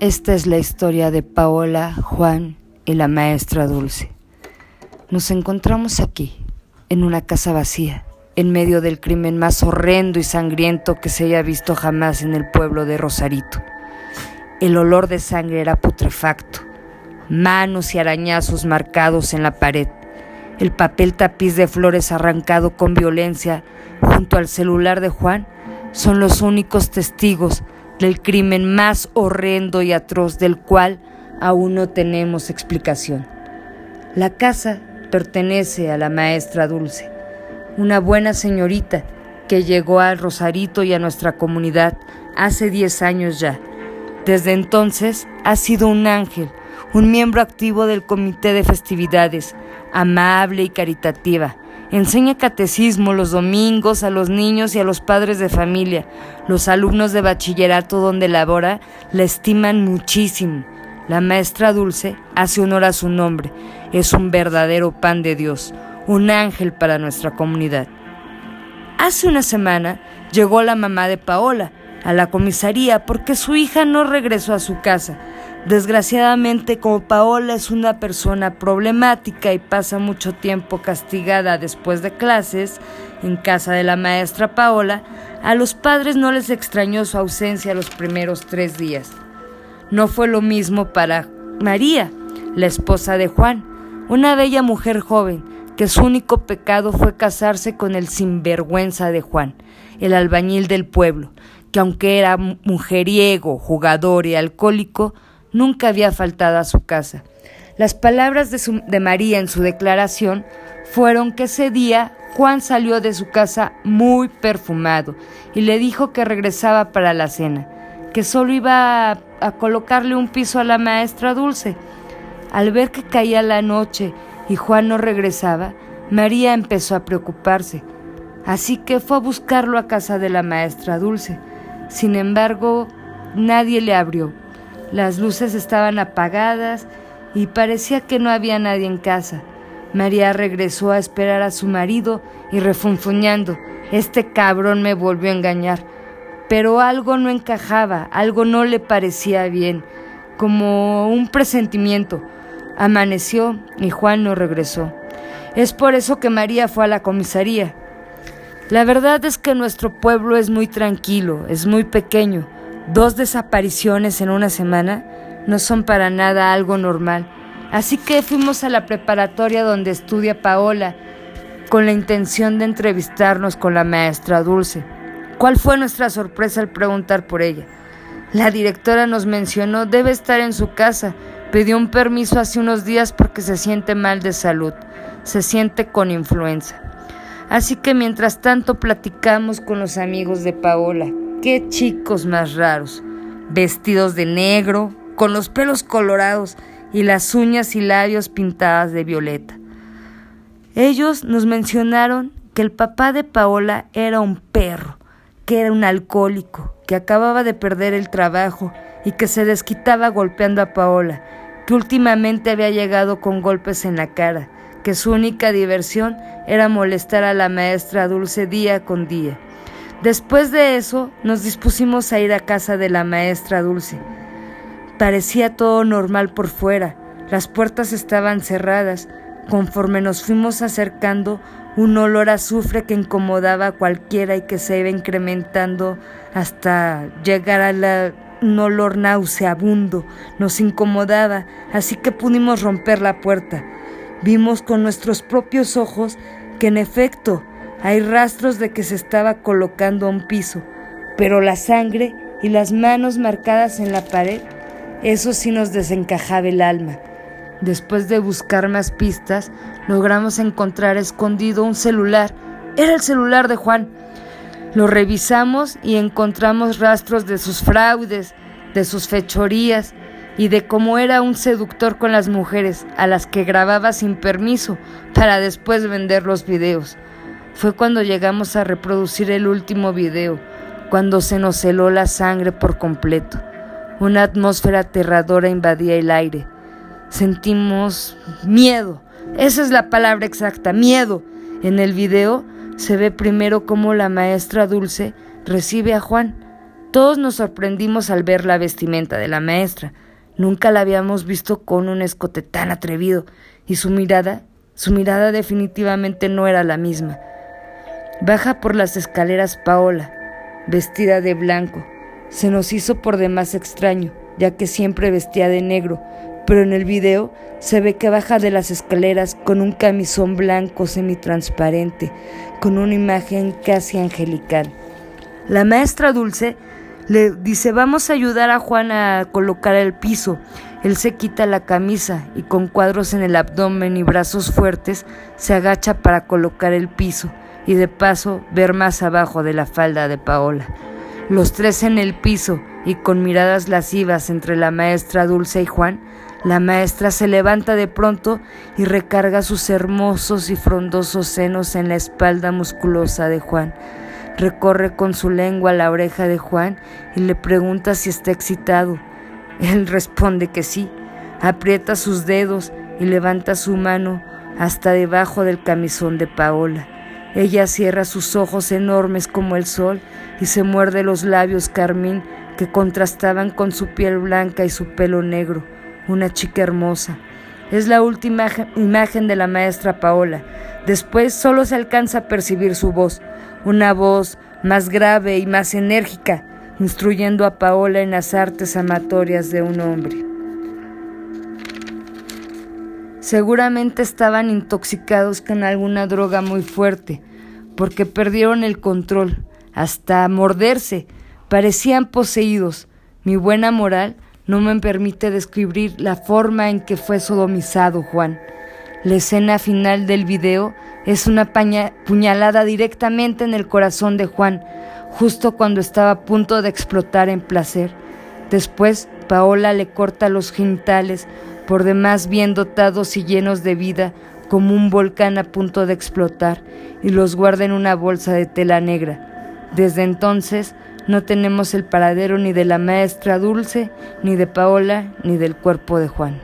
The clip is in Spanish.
Esta es la historia de Paola, Juan y la maestra Dulce. Nos encontramos aquí, en una casa vacía, en medio del crimen más horrendo y sangriento que se haya visto jamás en el pueblo de Rosarito. El olor de sangre era putrefacto, manos y arañazos marcados en la pared, el papel tapiz de flores arrancado con violencia junto al celular de Juan son los únicos testigos del crimen más horrendo y atroz del cual aún no tenemos explicación. La casa pertenece a la maestra Dulce, una buena señorita que llegó al Rosarito y a nuestra comunidad hace 10 años ya. Desde entonces ha sido un ángel, un miembro activo del comité de festividades, amable y caritativa, Enseña catecismo los domingos a los niños y a los padres de familia. Los alumnos de bachillerato donde labora la estiman muchísimo. La maestra Dulce hace honor a su nombre. Es un verdadero pan de Dios, un ángel para nuestra comunidad. Hace una semana llegó la mamá de Paola a la comisaría porque su hija no regresó a su casa. Desgraciadamente, como Paola es una persona problemática y pasa mucho tiempo castigada después de clases en casa de la maestra Paola, a los padres no les extrañó su ausencia los primeros tres días. No fue lo mismo para María, la esposa de Juan, una bella mujer joven, que su único pecado fue casarse con el sinvergüenza de Juan, el albañil del pueblo, que aunque era mujeriego, jugador y alcohólico, nunca había faltado a su casa. Las palabras de, María en su declaración fueron que ese día Juan salió de su casa muy perfumado y le dijo que regresaba para la cena, que solo iba a, colocarle un piso a la maestra Dulce. Al ver que caía la noche y Juan no regresaba, María empezó a preocuparse, así que fue a buscarlo a casa de la maestra Dulce. Sin embargo, nadie le abrió. Las luces estaban apagadas y parecía que no había nadie en casa. María regresó a esperar a su marido y refunfuñando, este cabrón me volvió a engañar. Pero algo no encajaba, algo no le parecía bien, como un presentimiento. Amaneció y Juan no regresó. Es por eso que María fue a la comisaría. La verdad es que nuestro pueblo es muy tranquilo, es muy pequeño. Dos desapariciones en una semana no son para nada algo normal. Así que fuimos a la preparatoria donde estudia Paola con la intención de entrevistarnos con la maestra Dulce. ¿Cuál fue nuestra sorpresa al preguntar por ella? La directora nos mencionó debe estar en su casa. Pidió un permiso hace unos días porque se siente mal de salud. Se siente con influenza. Así que mientras tanto platicamos con los amigos de Paola. Qué chicos más raros, vestidos de negro, con los pelos colorados y las uñas y labios pintadas de violeta. Ellos nos mencionaron que el papá de Paola era un perro, que era un alcohólico, que acababa de perder el trabajo y que se desquitaba golpeando a Paola, que últimamente había llegado con golpes en la cara, que su única diversión era molestar a la maestra Dulce día con día. Después de eso, nos dispusimos a ir a casa de la maestra Dulce. Parecía todo normal por fuera, las puertas estaban cerradas. Conforme nos fuimos acercando, un olor a azufre que incomodaba a cualquiera y que se iba incrementando hasta llegar a un olor nauseabundo. Nos incomodaba, así que pudimos romper la puerta. Vimos con nuestros propios ojos que en efecto hay rastros de que se estaba colocando a un piso, pero la sangre y las manos marcadas en la pared, eso sí nos desencajaba el alma. Después de buscar más pistas, logramos encontrar escondido un celular. Era el celular de Juan. Lo revisamos y encontramos rastros de sus fraudes, de sus fechorías y de cómo era un seductor con las mujeres a las que grababa sin permiso para después vender los videos. Fue cuando llegamos a reproducir el último video, cuando se nos heló la sangre por completo. Una atmósfera aterradora invadía el aire. Sentimos miedo. Esa es la palabra exacta, miedo. En el video se ve primero cómo la maestra Dulce recibe a Juan. Todos nos sorprendimos al ver la vestimenta de la maestra. Nunca la habíamos visto con un escote tan atrevido, y su mirada, su mirada definitivamente no era la misma. Baja por las escaleras Paola, vestida de blanco. Se nos hizo por demás extraño, ya que siempre vestía de negro, pero en el video se ve que baja de las escaleras con un camisón blanco semitransparente, con una imagen casi angelical. La maestra Dulce le dice, vamos a ayudar a Juan a colocar el piso. Él se quita la camisa y con cuadros en el abdomen y brazos fuertes se agacha para colocar el piso y de paso ver más abajo de la falda de Paola. Los tres en el piso y con miradas lascivas entre la maestra Dulce y Juan, la maestra se levanta de pronto y recarga sus hermosos y frondosos senos en la espalda musculosa de Juan. Recorre con su lengua la oreja de Juan y le pregunta si está excitado. Él responde que sí. Aprieta sus dedos y levanta su mano hasta debajo del camisón de Paola. Ella cierra sus ojos enormes como el sol y se muerde los labios carmín que contrastaban con su piel blanca y su pelo negro. Una chica hermosa. Es la última imagen de la maestra Paola. Después solo se alcanza a percibir su voz, una voz más grave y más enérgica, instruyendo a Paola en las artes amatorias de un hombre. Seguramente estaban intoxicados con alguna droga muy fuerte, porque perdieron el control, hasta morderse, parecían poseídos. Mi buena moral no me permite describir la forma en que fue sodomizado Juan. La escena final del video es una puñalada directamente en el corazón de Juan, justo cuando estaba a punto de explotar en placer. Después, Paola le corta los genitales, por demás bien dotados y llenos de vida, como un volcán a punto de explotar, y los guarda en una bolsa de tela negra. Desde entonces no tenemos el paradero ni de la maestra Dulce, ni de Paola, ni del cuerpo de Juan.